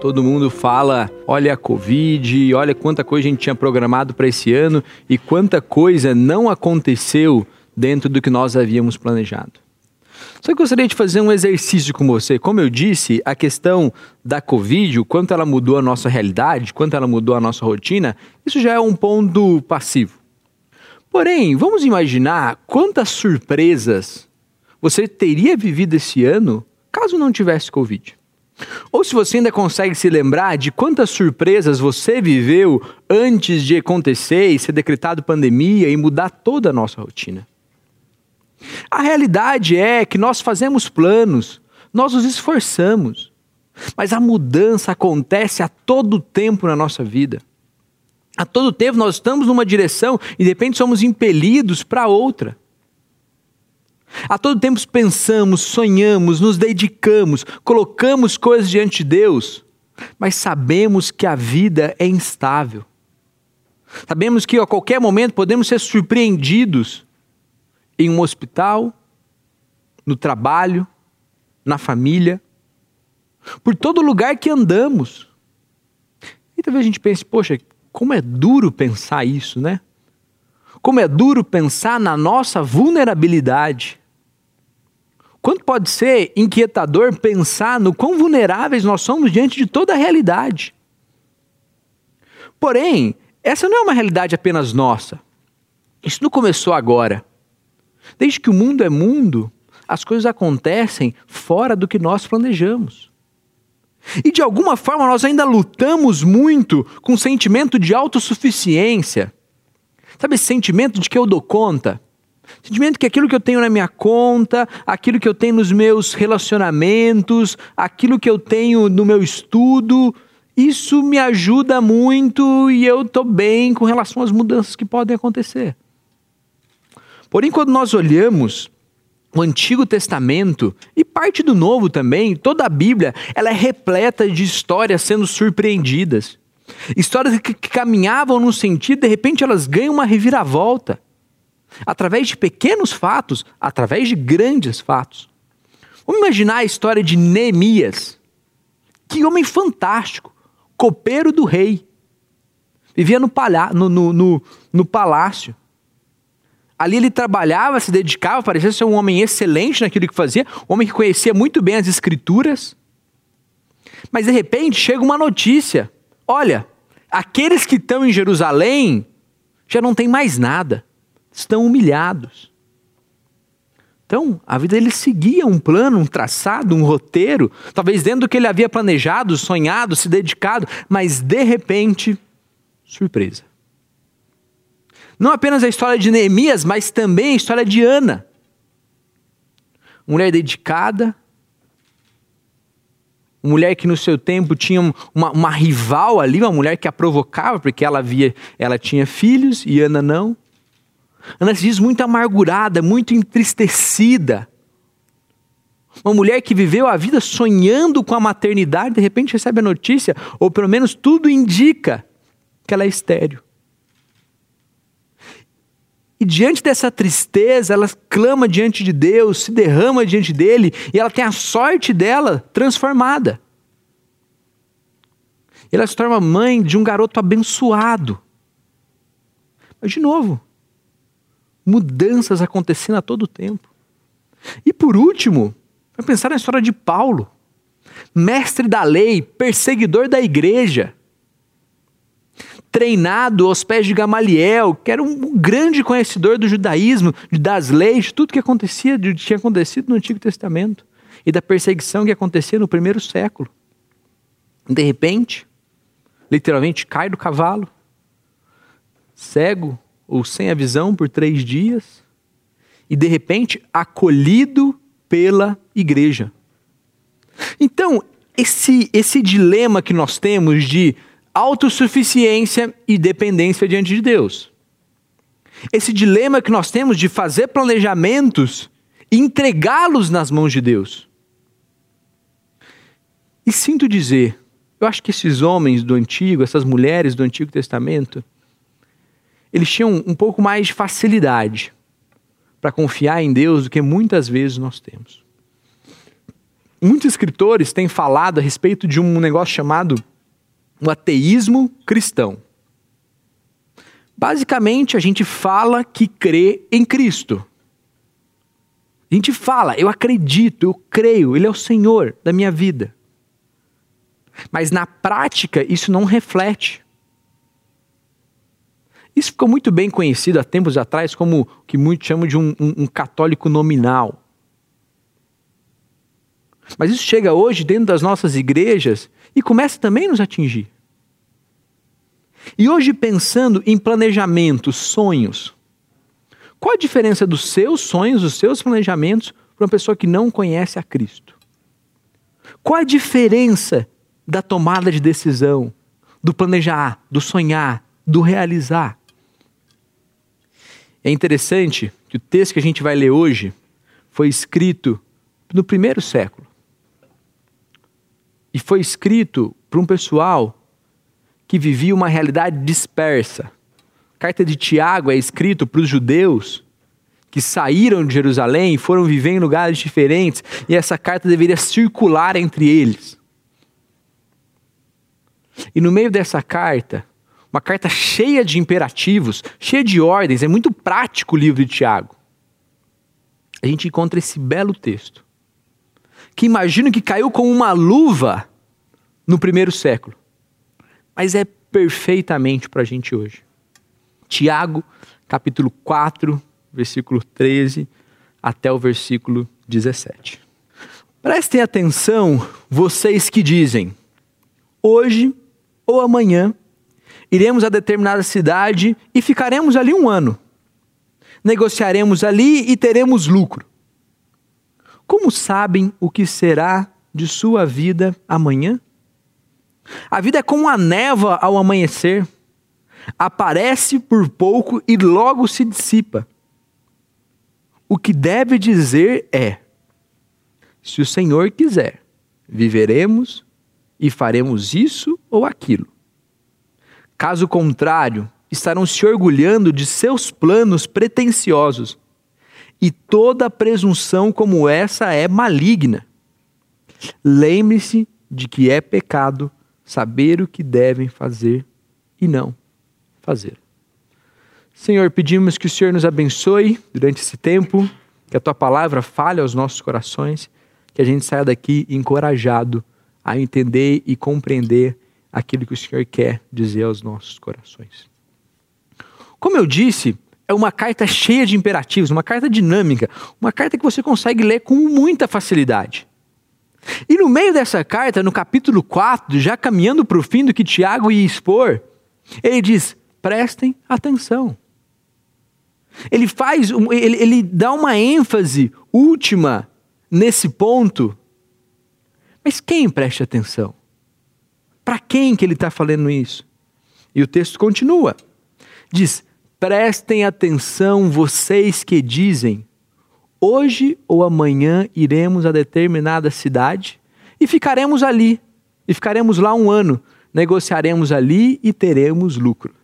Todo mundo fala, olha a Covid, olha quanta coisa a gente tinha programado para esse ano e quanta coisa não aconteceu dentro do que nós havíamos planejado. Só que eu gostaria de fazer um exercício com você. Como eu disse, a questão da Covid, o quanto ela mudou a nossa realidade, quanto ela mudou a nossa rotina, isso já é um ponto passivo. Porém, vamos imaginar quantas surpresas você teria vivido esse ano caso não tivesse Covid. Ou se você ainda consegue se lembrar de quantas surpresas você viveu antes de acontecer e ser decretado pandemia e mudar toda a nossa rotina. A realidade é que nós fazemos planos, nós nos esforçamos, mas a mudança acontece a todo tempo na nossa vida. A todo tempo nós estamos numa direção e de repente somos impelidos para outra. A todo tempo pensamos, sonhamos, nos dedicamos, colocamos coisas diante de Deus, mas sabemos que a vida é instável. Sabemos que a qualquer momento podemos ser surpreendidos em um hospital, no trabalho, na família, por todo lugar que andamos. E talvez a gente pense, poxa, como é duro pensar isso, né? Como é duro pensar na nossa vulnerabilidade. Quanto pode ser inquietador pensar no quão vulneráveis nós somos diante de toda a realidade. Porém, essa não é uma realidade apenas nossa. Isso não começou agora. Desde que o mundo é mundo, as coisas acontecem fora do que nós planejamos. E de alguma forma nós ainda lutamos muito com o sentimento de autossuficiência. Sabe esse sentimento de que eu dou conta? Sentimento que aquilo que eu tenho na minha conta, aquilo que eu tenho nos meus relacionamentos, aquilo que eu tenho no meu estudo, isso me ajuda muito e eu estou bem com relação às mudanças que podem acontecer. Porém, quando nós olhamos o Antigo Testamento e parte do Novo também, toda a Bíblia, ela é repleta de histórias sendo surpreendidas. Histórias que, que caminhavam num sentido, de repente elas ganham uma reviravolta. Através de pequenos fatos, através de grandes fatos. Vamos imaginar a história de Neemias. Que homem fantástico, copeiro do rei. Vivia no, palha no, no, no, no palácio. Ali ele trabalhava, se dedicava, parecia ser um homem excelente naquilo que fazia, um homem que conhecia muito bem as escrituras. Mas de repente chega uma notícia: olha, aqueles que estão em Jerusalém já não têm mais nada, estão humilhados. Então, a vida dele seguia um plano, um traçado, um roteiro, talvez dentro do que ele havia planejado, sonhado, se dedicado, mas de repente, surpresa. Não apenas a história de Neemias, mas também a história de Ana. Mulher dedicada, mulher que no seu tempo tinha uma, uma, rival ali, uma mulher que a provocava, porque ela via, ela tinha filhos e Ana não. Ana se diz muito amargurada, muito entristecida. Uma mulher que viveu a vida sonhando com a maternidade, de repente recebe a notícia, ou pelo menos tudo indica que ela é estéreo. E diante dessa tristeza, ela clama diante de Deus, se derrama diante dele, e ela tem a sorte dela transformada. Ela se torna mãe de um garoto abençoado. Mas, de novo, mudanças acontecendo a todo tempo. E por último, vai pensar na história de Paulo, mestre da lei, perseguidor da igreja treinado aos pés de Gamaliel, que era um grande conhecedor do judaísmo, das leis, de tudo que acontecia, de, tinha acontecido no Antigo Testamento e da perseguição que acontecia no primeiro século. De repente, literalmente cai do cavalo, cego ou sem a visão por três dias, e de repente acolhido pela igreja. Então, esse, esse dilema que nós temos de autossuficiência e dependência diante de Deus. Esse dilema que nós temos de fazer planejamentos e entregá-los nas mãos de Deus. E sinto dizer, eu acho que esses homens do Antigo, essas mulheres do Antigo Testamento, eles tinham um pouco mais de facilidade para confiar em Deus do que muitas vezes nós temos. muitos escritores têm falado a respeito de um negócio chamado o ateísmo cristão. Basicamente, a gente fala que crê em Cristo. A gente fala, eu acredito, eu creio, Ele é o Senhor da minha vida. Mas na prática, isso não reflete. Isso ficou muito bem conhecido há tempos atrás como o que muitos chamam de um, um, um católico nominal. Mas isso chega hoje dentro das nossas igrejas e começa também a nos atingir. E hoje, pensando em planejamentos, sonhos, qual a diferença dos seus sonhos, dos seus planejamentos, para uma pessoa que não conhece a Cristo? Qual a diferença da tomada de decisão, do planejar, do sonhar, do realizar? É interessante que o texto que a gente vai ler hoje foi escrito no primeiro século. E foi escrito para um pessoal que vivia uma realidade dispersa. A carta de Tiago é escrito para os judeus que saíram de Jerusalém e foram viver em lugares diferentes, e essa carta deveria circular entre eles. E no meio dessa carta, uma carta cheia de imperativos, cheia de ordens, é muito prático o livro de Tiago. A gente encontra esse belo texto, que imagino que caiu como uma luva no primeiro século mas é perfeitamente para a gente hoje. Tiago, capítulo 4, versículo 13 até o versículo 17. Prestem atenção, vocês que dizem: hoje ou amanhã iremos a determinada cidade e ficaremos ali um ano. Negociaremos ali e teremos lucro. Como sabem o que será de sua vida amanhã? A vida é como a névoa ao amanhecer. Aparece por pouco e logo se dissipa. O que deve dizer é: se o Senhor quiser, viveremos e faremos isso ou aquilo. Caso contrário, estarão se orgulhando de seus planos pretensiosos. E toda presunção como essa é maligna. Lembre-se de que é pecado saber o que devem fazer e não fazer. Senhor, pedimos que o Senhor nos abençoe durante esse tempo, que a tua palavra fale aos nossos corações, que a gente saia daqui encorajado a entender e compreender aquilo que o Senhor quer dizer aos nossos corações. Como eu disse, é uma carta cheia de imperativos, uma carta dinâmica, uma carta que você consegue ler com muita facilidade. E no meio dessa carta, no capítulo 4, já caminhando para o fim do que Tiago ia expor, ele diz: prestem atenção. Ele faz, ele, ele dá uma ênfase última nesse ponto. Mas quem preste atenção? Para quem que ele está falando isso? E o texto continua. Diz: prestem atenção vocês que dizem, Hoje ou amanhã iremos a determinada cidade e ficaremos ali. E ficaremos lá um ano. Negociaremos ali e teremos lucro.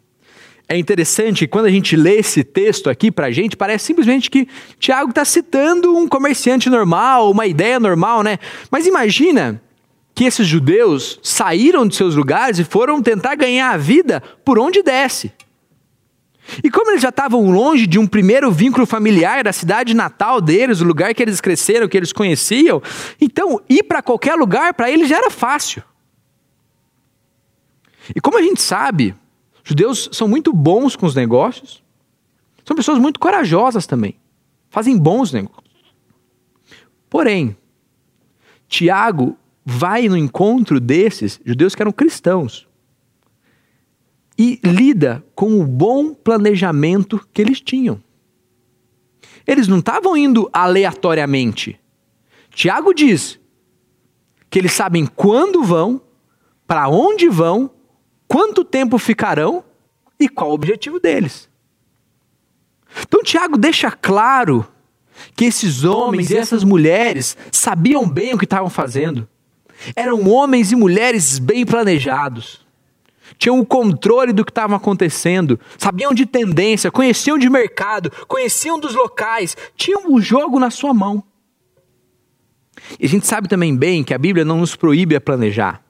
É interessante quando a gente lê esse texto aqui para a gente, parece simplesmente que Tiago está citando um comerciante normal, uma ideia normal, né? Mas imagina que esses judeus saíram de seus lugares e foram tentar ganhar a vida por onde desce. E como eles já estavam longe de um primeiro vínculo familiar da cidade natal deles, o lugar que eles cresceram, que eles conheciam, então ir para qualquer lugar para eles já era fácil. E como a gente sabe, judeus são muito bons com os negócios, são pessoas muito corajosas também, fazem bons negócios. Porém, Tiago vai no encontro desses judeus que eram cristãos e lida com o bom planejamento que eles tinham. Eles não estavam indo aleatoriamente. Tiago diz que eles sabem quando vão, para onde vão, quanto tempo ficarão e qual o objetivo deles. Então Tiago deixa claro que esses homens e essas mulheres sabiam bem o que estavam fazendo. Eram homens e mulheres bem planejados tinham o controle do que estava acontecendo, sabiam de tendência, conheciam de mercado, conheciam dos locais, tinham o jogo na sua mão. E a gente sabe também bem que a Bíblia não nos proíbe a planejar.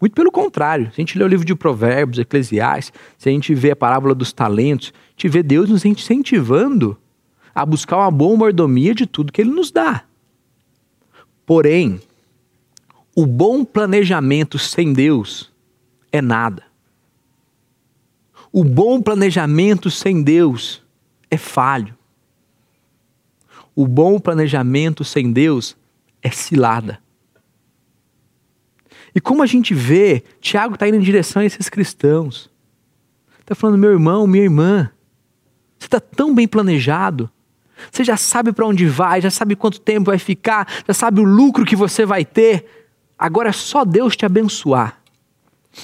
Muito pelo contrário, se a gente lê o livro de Provérbios, Eclesiastes, se a gente vê a parábola dos talentos, a gente vê Deus nos incentivando a buscar uma boa mordomia de tudo que Ele nos dá. Porém, o bom planejamento sem Deus é nada. O bom planejamento sem Deus é falho. O bom planejamento sem Deus é cilada. E como a gente vê, Tiago está indo em direção a esses cristãos. Está falando, meu irmão, minha irmã, você está tão bem planejado. Você já sabe para onde vai, já sabe quanto tempo vai ficar, já sabe o lucro que você vai ter. Agora é só Deus te abençoar.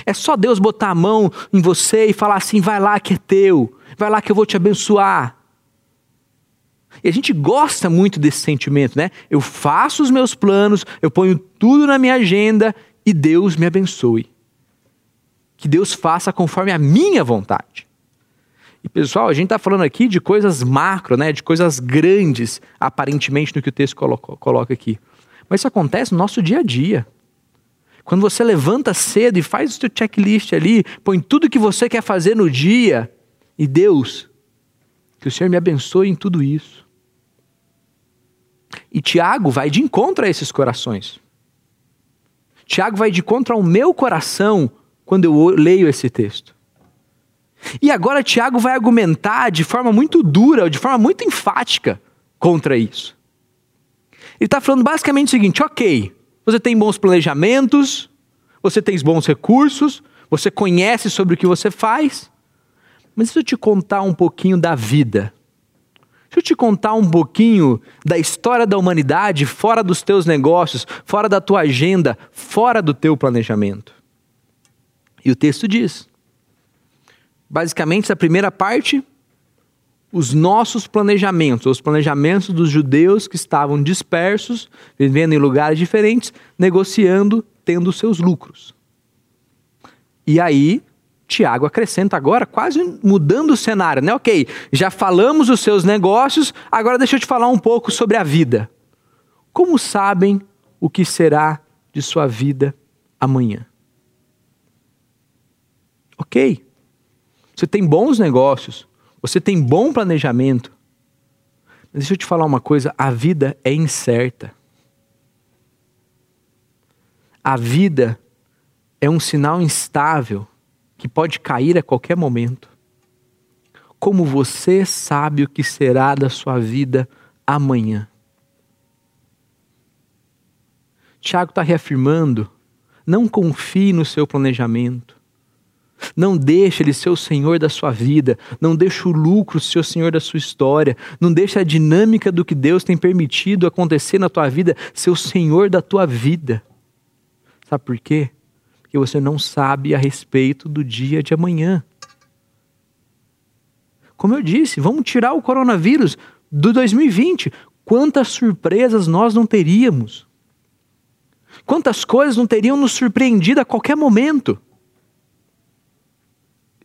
É só Deus botar a mão em você e falar assim: vai lá que é teu, vai lá que eu vou te abençoar. E a gente gosta muito desse sentimento, né? Eu faço os meus planos, eu ponho tudo na minha agenda e Deus me abençoe. Que Deus faça conforme a minha vontade. E pessoal, a gente está falando aqui de coisas macro, né? De coisas grandes, aparentemente, no que o texto coloca, coloca aqui. Mas isso acontece no nosso dia a dia. Quando você levanta cedo e faz o seu checklist ali, põe tudo que você quer fazer no dia, e Deus, que o Senhor me abençoe em tudo isso. E Tiago vai de encontro a esses corações. Tiago vai de encontro ao meu coração quando eu leio esse texto. E agora Tiago vai argumentar de forma muito dura, de forma muito enfática contra isso. Ele está falando basicamente o seguinte: ok, você tem bons planejamentos, você tem bons recursos, você conhece sobre o que você faz, mas deixa eu te contar um pouquinho da vida. Deixa eu te contar um pouquinho da história da humanidade fora dos teus negócios, fora da tua agenda, fora do teu planejamento. E o texto diz: basicamente, essa primeira parte, os nossos planejamentos, os planejamentos dos judeus que estavam dispersos, vivendo em lugares diferentes, negociando, tendo seus lucros. E aí, Tiago acrescenta agora, quase mudando o cenário, né? Ok, já falamos os seus negócios, agora deixa eu te falar um pouco sobre a vida. Como sabem o que será de sua vida amanhã? Ok, você tem bons negócios, você tem bom planejamento. Mas deixa eu te falar uma coisa: a vida é incerta. A vida é um sinal instável que pode cair a qualquer momento. Como você sabe o que será da sua vida amanhã? Tiago está reafirmando: não confie no seu planejamento. Não deixe ele ser o Senhor da sua vida. Não deixe o lucro ser o Senhor da sua história. Não deixe a dinâmica do que Deus tem permitido acontecer na tua vida ser o Senhor da tua vida. Sabe por quê? Porque você não sabe a respeito do dia de amanhã. Como eu disse, vamos tirar o coronavírus do 2020. Quantas surpresas nós não teríamos? Quantas coisas não teriam nos surpreendido a qualquer momento?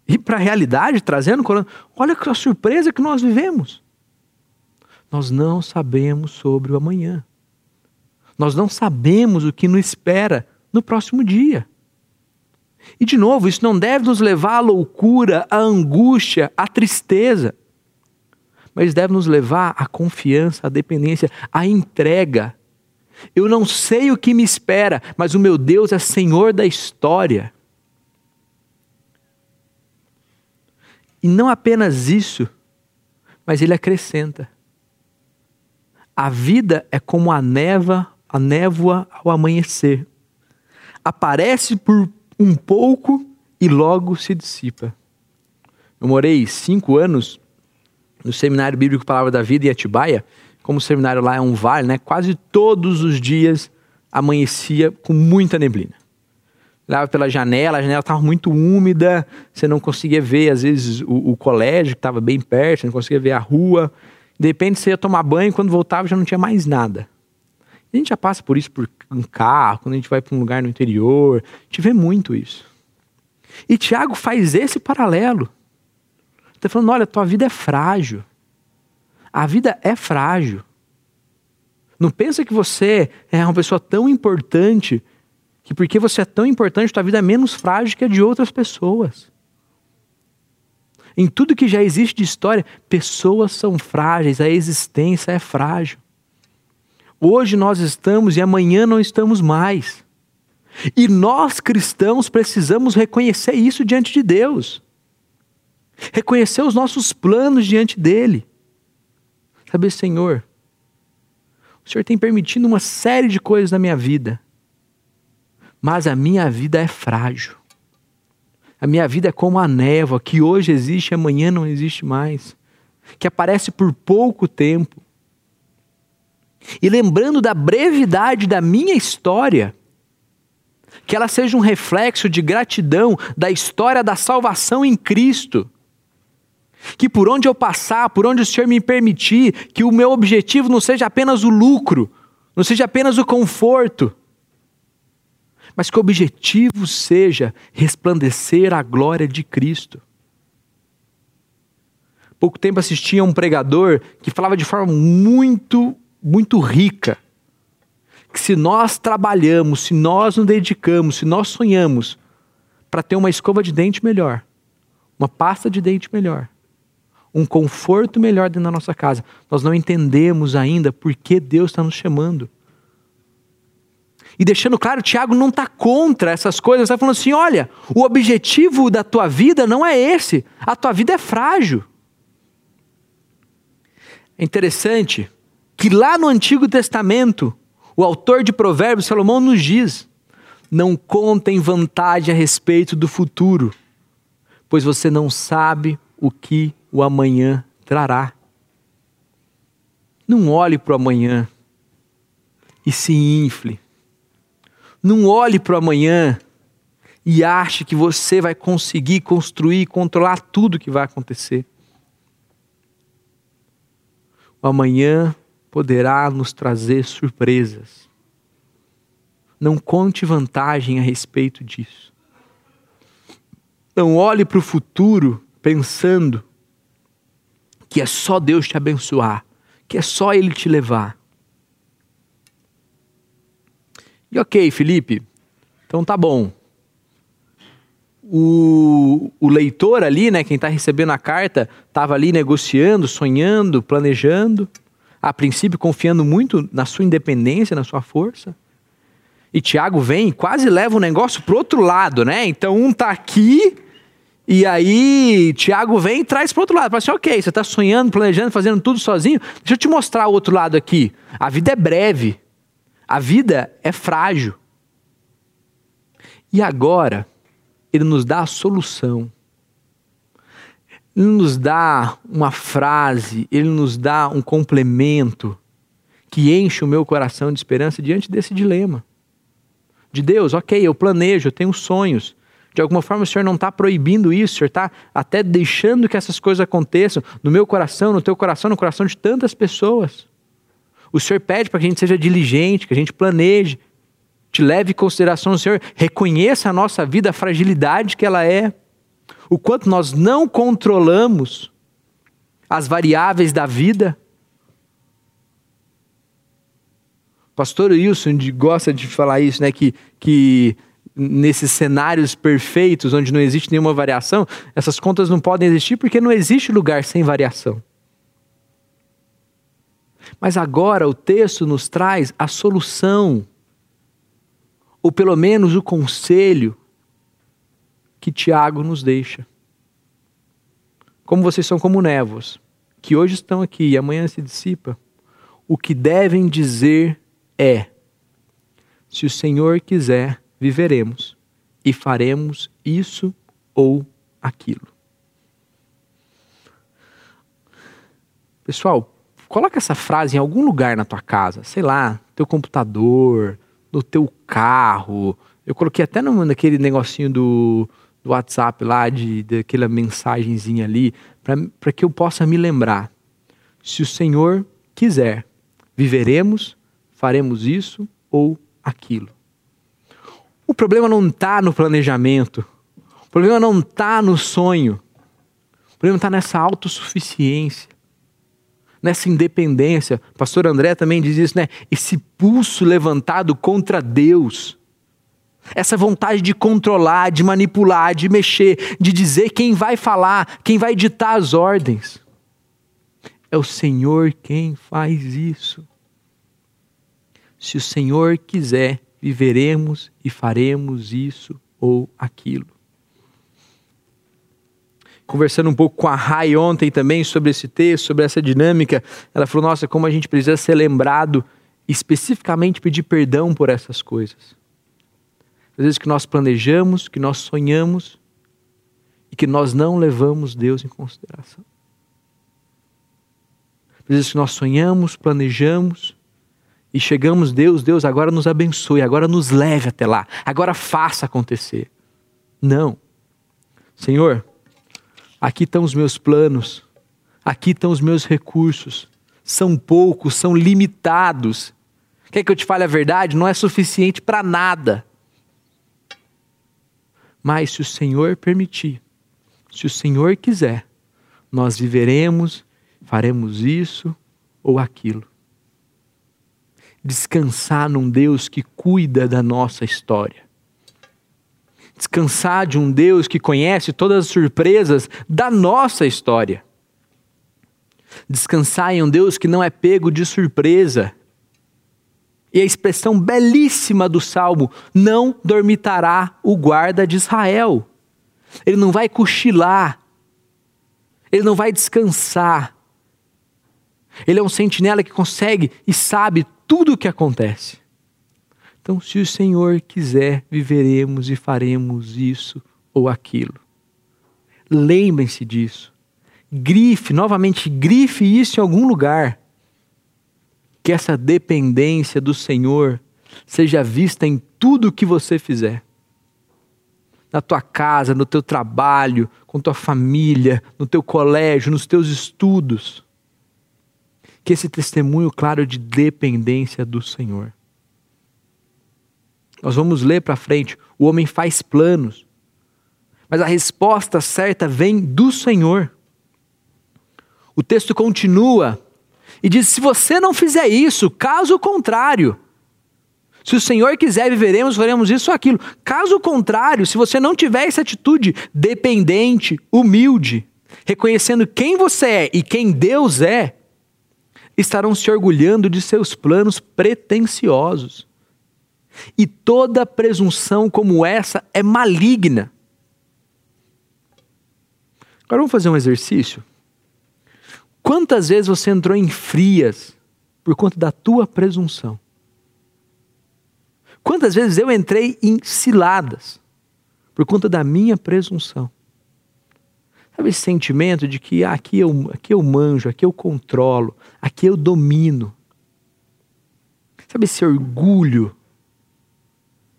E para a realidade, trazendo, olha a surpresa que nós vivemos. Nós não sabemos sobre o amanhã. Nós não sabemos o que nos espera no próximo dia. E de novo, isso não deve nos levar à loucura, à angústia, à tristeza, mas deve nos levar à confiança, à dependência, à entrega. Eu não sei o que me espera, mas o meu Deus é Senhor da história. E não apenas isso, mas ele acrescenta: a vida é como a neva, a névoa ao amanhecer. Aparece por um pouco e logo se dissipa. Eu morei cinco anos no Seminário Bíblico Palavra da Vida em Atibaia. Como o seminário lá é um vale, né? quase todos os dias amanhecia com muita neblina olhava pela janela, a janela estava muito úmida, você não conseguia ver, às vezes, o, o colégio que estava bem perto, você não conseguia ver a rua. De repente você ia tomar banho, quando voltava já não tinha mais nada. A gente já passa por isso por um carro, quando a gente vai para um lugar no interior, a gente vê muito isso. E Tiago faz esse paralelo. Está falando: olha, tua vida é frágil. A vida é frágil. Não pensa que você é uma pessoa tão importante que porque você é tão importante, tua vida é menos frágil que a de outras pessoas. Em tudo que já existe de história, pessoas são frágeis, a existência é frágil. Hoje nós estamos e amanhã não estamos mais. E nós cristãos precisamos reconhecer isso diante de Deus. Reconhecer os nossos planos diante dele. Saber, Senhor, o Senhor tem permitido uma série de coisas na minha vida, mas a minha vida é frágil. A minha vida é como a névoa que hoje existe amanhã não existe mais, que aparece por pouco tempo. E lembrando da brevidade da minha história, que ela seja um reflexo de gratidão da história da salvação em Cristo. Que por onde eu passar, por onde o Senhor me permitir, que o meu objetivo não seja apenas o lucro, não seja apenas o conforto, mas que o objetivo seja resplandecer a glória de Cristo. Pouco tempo assisti a um pregador que falava de forma muito, muito rica que se nós trabalhamos, se nós nos dedicamos, se nós sonhamos para ter uma escova de dente melhor, uma pasta de dente melhor, um conforto melhor dentro da nossa casa, nós não entendemos ainda por que Deus está nos chamando. E deixando claro, Tiago não está contra essas coisas, está falando assim: olha, o objetivo da tua vida não é esse, a tua vida é frágil. É interessante que lá no Antigo Testamento, o autor de Provérbios, Salomão, nos diz: não contem vantagem a respeito do futuro, pois você não sabe o que o amanhã trará. Não olhe para o amanhã e se infle não olhe para o amanhã e ache que você vai conseguir construir, controlar tudo que vai acontecer. O amanhã poderá nos trazer surpresas. Não conte vantagem a respeito disso. Não olhe para o futuro pensando que é só Deus te abençoar, que é só Ele te levar. E ok, Felipe, então tá bom. O, o leitor ali, né, quem está recebendo a carta, estava ali negociando, sonhando, planejando, a princípio confiando muito na sua independência, na sua força. E Tiago vem e quase leva o negócio pro outro lado, né? Então um tá aqui e aí Tiago vem e traz pro outro lado. Fala assim, ok, você está sonhando, planejando, fazendo tudo sozinho. Deixa eu te mostrar o outro lado aqui. A vida é breve. A vida é frágil. E agora, Ele nos dá a solução. Ele nos dá uma frase, Ele nos dá um complemento que enche o meu coração de esperança diante desse dilema. De Deus, ok, eu planejo, eu tenho sonhos. De alguma forma o Senhor não está proibindo isso, o Senhor está até deixando que essas coisas aconteçam no meu coração, no teu coração, no coração de tantas pessoas. O Senhor pede para que a gente seja diligente, que a gente planeje, te leve em consideração o Senhor, reconheça a nossa vida, a fragilidade que ela é, o quanto nós não controlamos as variáveis da vida. Pastor Wilson gosta de falar isso, né? Que, que nesses cenários perfeitos, onde não existe nenhuma variação, essas contas não podem existir porque não existe lugar sem variação. Mas agora o texto nos traz a solução, ou pelo menos o conselho que Tiago nos deixa. Como vocês são como névoas, que hoje estão aqui e amanhã se dissipa, o que devem dizer é: se o Senhor quiser, viveremos e faremos isso ou aquilo. Pessoal, Coloca essa frase em algum lugar na tua casa, sei lá, teu computador, no teu carro. Eu coloquei até no, naquele negocinho do, do WhatsApp lá, de, daquela mensagenzinha ali, para que eu possa me lembrar. Se o Senhor quiser, viveremos, faremos isso ou aquilo. O problema não está no planejamento. O problema não está no sonho. O problema está nessa autossuficiência nessa independência. Pastor André também diz isso, né? Esse pulso levantado contra Deus. Essa vontade de controlar, de manipular, de mexer, de dizer quem vai falar, quem vai ditar as ordens. É o Senhor quem faz isso. Se o Senhor quiser, viveremos e faremos isso ou aquilo conversando um pouco com a Rai ontem também sobre esse texto, sobre essa dinâmica, ela falou: nossa, como a gente precisa ser lembrado, especificamente pedir perdão por essas coisas. Às vezes que nós planejamos, que nós sonhamos e que nós não levamos Deus em consideração. Às vezes que nós sonhamos, planejamos e chegamos, Deus, Deus, agora nos abençoe, agora nos leve até lá, agora faça acontecer. Não. Senhor, Aqui estão os meus planos, aqui estão os meus recursos. São poucos, são limitados. Quer que eu te fale a verdade? Não é suficiente para nada. Mas se o Senhor permitir, se o Senhor quiser, nós viveremos, faremos isso ou aquilo. Descansar num Deus que cuida da nossa história descansar de um Deus que conhece todas as surpresas da nossa história. Descansar em um Deus que não é pego de surpresa. E a expressão belíssima do salmo: não dormitará o guarda de Israel. Ele não vai cochilar, ele não vai descansar. Ele é um sentinela que consegue e sabe tudo o que acontece. Então, se o Senhor quiser, viveremos e faremos isso ou aquilo. Lembrem-se disso. Grife, novamente, grife isso em algum lugar. Que essa dependência do Senhor seja vista em tudo o que você fizer. Na tua casa, no teu trabalho, com tua família, no teu colégio, nos teus estudos. Que esse testemunho claro de dependência do Senhor. Nós vamos ler para frente. O homem faz planos, mas a resposta certa vem do Senhor. O texto continua e diz: se você não fizer isso, caso contrário, se o Senhor quiser, viveremos, faremos isso ou aquilo. Caso contrário, se você não tiver essa atitude dependente, humilde, reconhecendo quem você é e quem Deus é, estarão se orgulhando de seus planos pretensiosos. E toda presunção como essa é maligna. Agora vamos fazer um exercício. Quantas vezes você entrou em frias por conta da tua presunção? Quantas vezes eu entrei em ciladas por conta da minha presunção? Sabe esse sentimento de que ah, aqui, eu, aqui eu manjo, aqui eu controlo, aqui eu domino? Sabe esse orgulho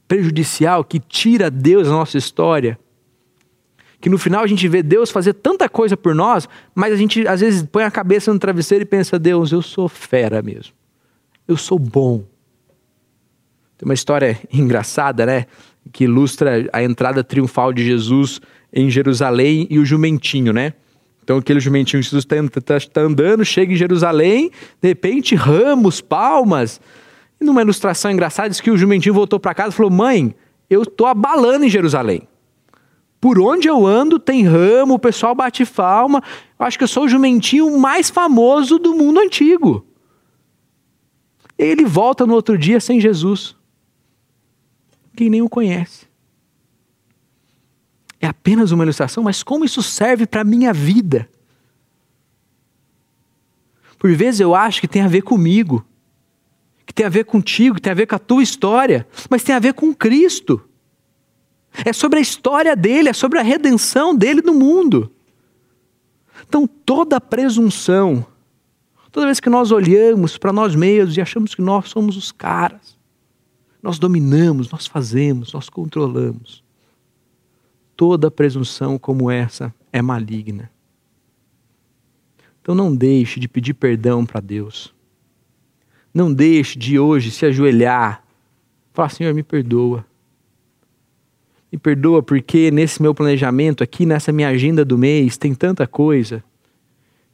prejudicial que tira Deus da nossa história. Que no final a gente vê Deus fazer tanta coisa por nós, mas a gente às vezes põe a cabeça no travesseiro e pensa: Deus, eu sou fera mesmo. Eu sou bom. Tem uma história engraçada, né? Que ilustra a entrada triunfal de Jesus em Jerusalém e o jumentinho, né? Então aquele jumentinho Jesus está tá, tá andando, chega em Jerusalém, de repente ramos, palmas, e numa ilustração engraçada, diz que o jumentinho voltou para casa e falou: Mãe, eu estou abalando em Jerusalém. Por onde eu ando tem ramo, o pessoal bate palma. Eu acho que eu sou o jumentinho mais famoso do mundo antigo. E ele volta no outro dia sem Jesus. Quem nem o conhece. É apenas uma ilustração, mas como isso serve para a minha vida? Por vezes eu acho que tem a ver comigo que tem a ver contigo, que tem a ver com a tua história, mas tem a ver com Cristo. É sobre a história dele, é sobre a redenção dele no mundo. Então, toda presunção, toda vez que nós olhamos para nós mesmos e achamos que nós somos os caras, nós dominamos, nós fazemos, nós controlamos. Toda presunção como essa é maligna. Então, não deixe de pedir perdão para Deus. Não deixe de hoje se ajoelhar. Falar, Senhor, me perdoa. Me perdoa porque nesse meu planejamento aqui, nessa minha agenda do mês, tem tanta coisa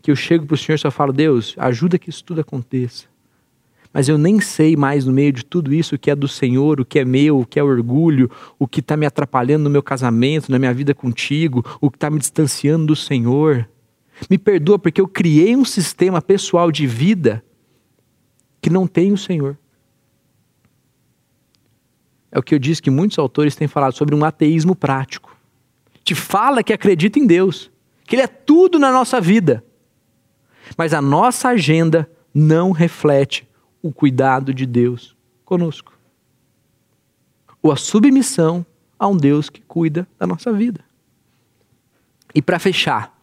que eu chego para o Senhor e só falo: Deus, ajuda que isso tudo aconteça. Mas eu nem sei mais no meio de tudo isso o que é do Senhor, o que é meu, o que é orgulho, o que está me atrapalhando no meu casamento, na minha vida contigo, o que está me distanciando do Senhor. Me perdoa porque eu criei um sistema pessoal de vida que não tem o Senhor. É o que eu disse que muitos autores têm falado sobre um ateísmo prático. Te fala que acredita em Deus, que Ele é tudo na nossa vida. Mas a nossa agenda não reflete o cuidado de Deus conosco. Ou a submissão a um Deus que cuida da nossa vida. E para fechar,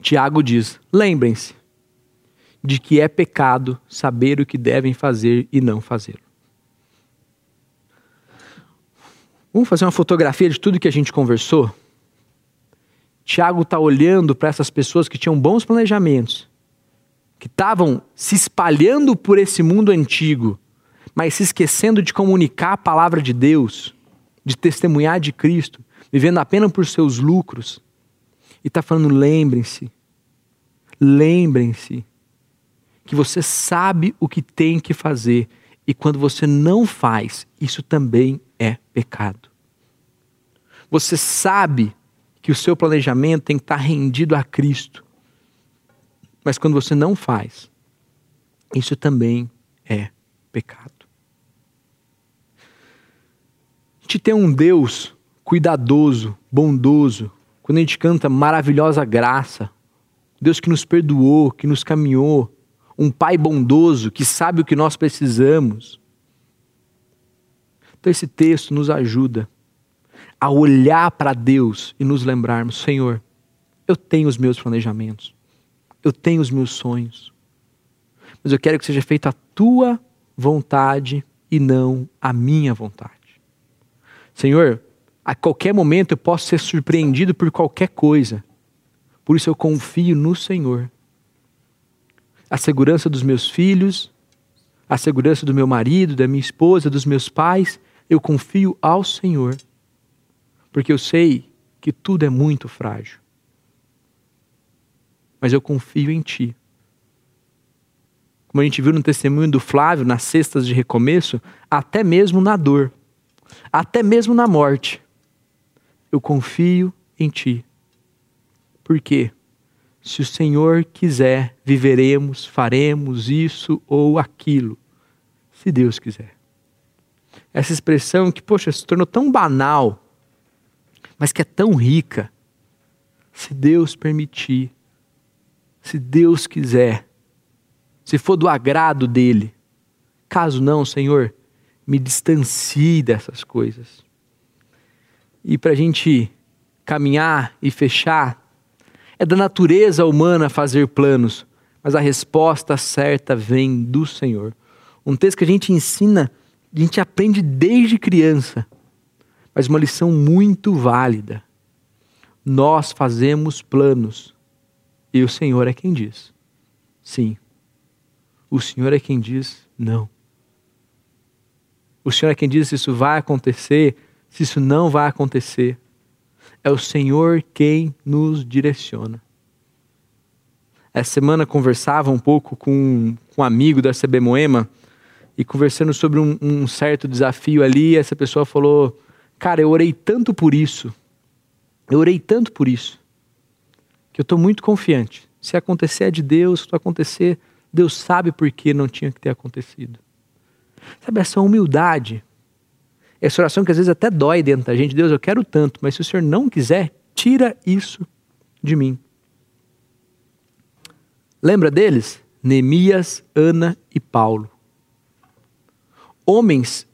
Tiago diz: lembrem-se de que é pecado saber o que devem fazer e não fazê-lo. Vamos fazer uma fotografia de tudo que a gente conversou? Tiago está olhando para essas pessoas que tinham bons planejamentos, que estavam se espalhando por esse mundo antigo, mas se esquecendo de comunicar a palavra de Deus, de testemunhar de Cristo, vivendo apenas por seus lucros. E está falando: lembrem-se, lembrem-se que você sabe o que tem que fazer e quando você não faz, isso também é pecado. Você sabe que o seu planejamento tem que estar rendido a Cristo, mas quando você não faz, isso também é pecado. A gente tem um Deus cuidadoso, bondoso, quando a gente canta maravilhosa graça, Deus que nos perdoou, que nos caminhou, um Pai bondoso que sabe o que nós precisamos. Então, esse texto nos ajuda a olhar para Deus e nos lembrarmos: Senhor, eu tenho os meus planejamentos, eu tenho os meus sonhos, mas eu quero que seja feita a tua vontade e não a minha vontade. Senhor, a qualquer momento eu posso ser surpreendido por qualquer coisa, por isso eu confio no Senhor. A segurança dos meus filhos, a segurança do meu marido, da minha esposa, dos meus pais, eu confio ao Senhor. Porque eu sei que tudo é muito frágil. Mas eu confio em Ti. Como a gente viu no testemunho do Flávio, nas cestas de recomeço, até mesmo na dor, até mesmo na morte, eu confio em Ti. Por quê? Se o Senhor quiser, viveremos, faremos isso ou aquilo. Se Deus quiser. Essa expressão que, poxa, se tornou tão banal, mas que é tão rica. Se Deus permitir, se Deus quiser, se for do agrado dele. Caso não, Senhor, me distancie dessas coisas. E para a gente caminhar e fechar, é da natureza humana fazer planos, mas a resposta certa vem do Senhor. Um texto que a gente ensina, a gente aprende desde criança, mas uma lição muito válida. Nós fazemos planos e o Senhor é quem diz. Sim. O Senhor é quem diz não. O Senhor é quem diz se isso vai acontecer, se isso não vai acontecer. É o Senhor quem nos direciona. Essa semana conversava um pouco com, com um amigo da CB Moema e conversando sobre um, um certo desafio ali, essa pessoa falou: Cara, eu orei tanto por isso, eu orei tanto por isso, que eu estou muito confiante. Se acontecer é de Deus, se acontecer, Deus sabe por que não tinha que ter acontecido. Sabe, essa humildade essa oração que às vezes até dói dentro da gente. Deus, eu quero tanto, mas se o Senhor não quiser, tira isso de mim. Lembra deles? Neemias, Ana e Paulo. Homens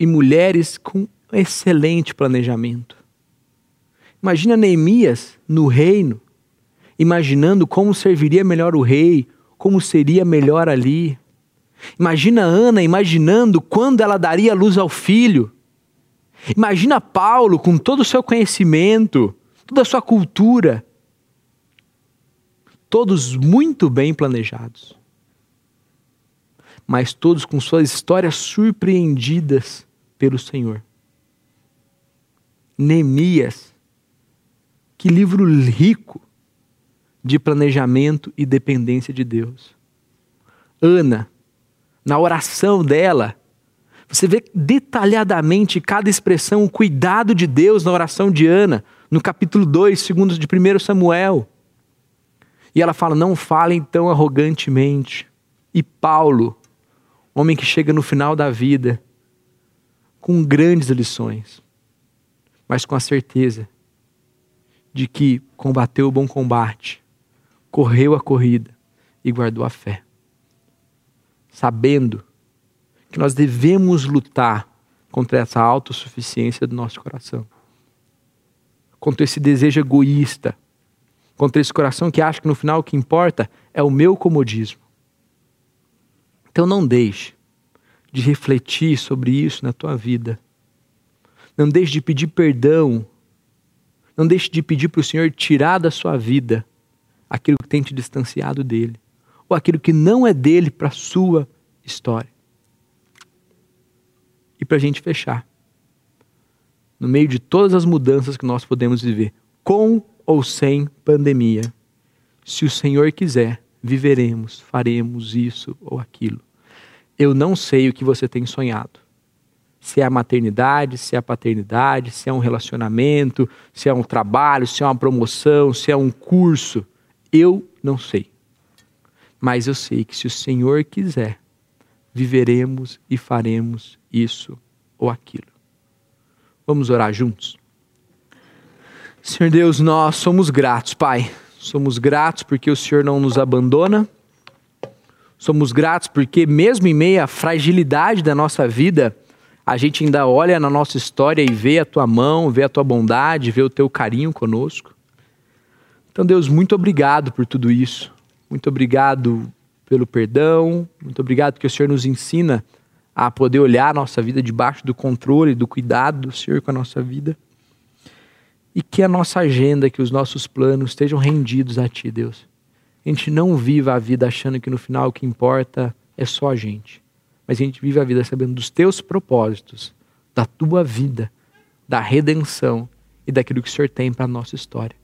e mulheres com excelente planejamento. Imagina Neemias no reino, imaginando como serviria melhor o rei, como seria melhor ali. Imagina Ana imaginando quando ela daria luz ao filho. Imagina Paulo com todo o seu conhecimento, toda a sua cultura, todos muito bem planejados, mas todos com suas histórias surpreendidas pelo Senhor. Neemias, que livro rico de planejamento e dependência de Deus. Ana, na oração dela, você vê detalhadamente cada expressão, o cuidado de Deus na oração de Ana, no capítulo 2, segundo de 1 Samuel. E ela fala: Não falem tão arrogantemente. E Paulo, homem que chega no final da vida, com grandes lições, mas com a certeza de que combateu o bom combate, correu a corrida e guardou a fé. Sabendo que nós devemos lutar contra essa autossuficiência do nosso coração, contra esse desejo egoísta, contra esse coração que acha que no final o que importa é o meu comodismo. Então não deixe de refletir sobre isso na tua vida. Não deixe de pedir perdão. Não deixe de pedir para o Senhor tirar da sua vida aquilo que tem te distanciado dele, ou aquilo que não é dele para a sua história. E para a gente fechar, no meio de todas as mudanças que nós podemos viver, com ou sem pandemia, se o Senhor quiser, viveremos, faremos isso ou aquilo. Eu não sei o que você tem sonhado. Se é a maternidade, se é a paternidade, se é um relacionamento, se é um trabalho, se é uma promoção, se é um curso. Eu não sei. Mas eu sei que se o Senhor quiser, viveremos e faremos isso ou aquilo. Vamos orar juntos? Senhor Deus, nós somos gratos, Pai. Somos gratos porque o Senhor não nos abandona. Somos gratos porque, mesmo em meio à fragilidade da nossa vida, a gente ainda olha na nossa história e vê a tua mão, vê a tua bondade, vê o teu carinho conosco. Então, Deus, muito obrigado por tudo isso. Muito obrigado pelo perdão. Muito obrigado porque o Senhor nos ensina a poder olhar a nossa vida debaixo do controle, do cuidado do Senhor com a nossa vida. E que a nossa agenda, que os nossos planos estejam rendidos a Ti, Deus. A gente não viva a vida achando que no final o que importa é só a gente. Mas a gente vive a vida sabendo dos Teus propósitos, da Tua vida, da redenção e daquilo que o Senhor tem para a nossa história.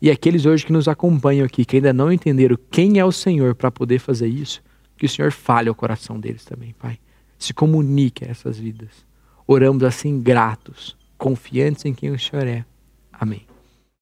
E aqueles hoje que nos acompanham aqui, que ainda não entenderam quem é o Senhor para poder fazer isso, que o Senhor fale ao coração deles também, Pai. Se comunique a essas vidas. Oramos assim gratos, confiantes em quem o Senhor é. Amém.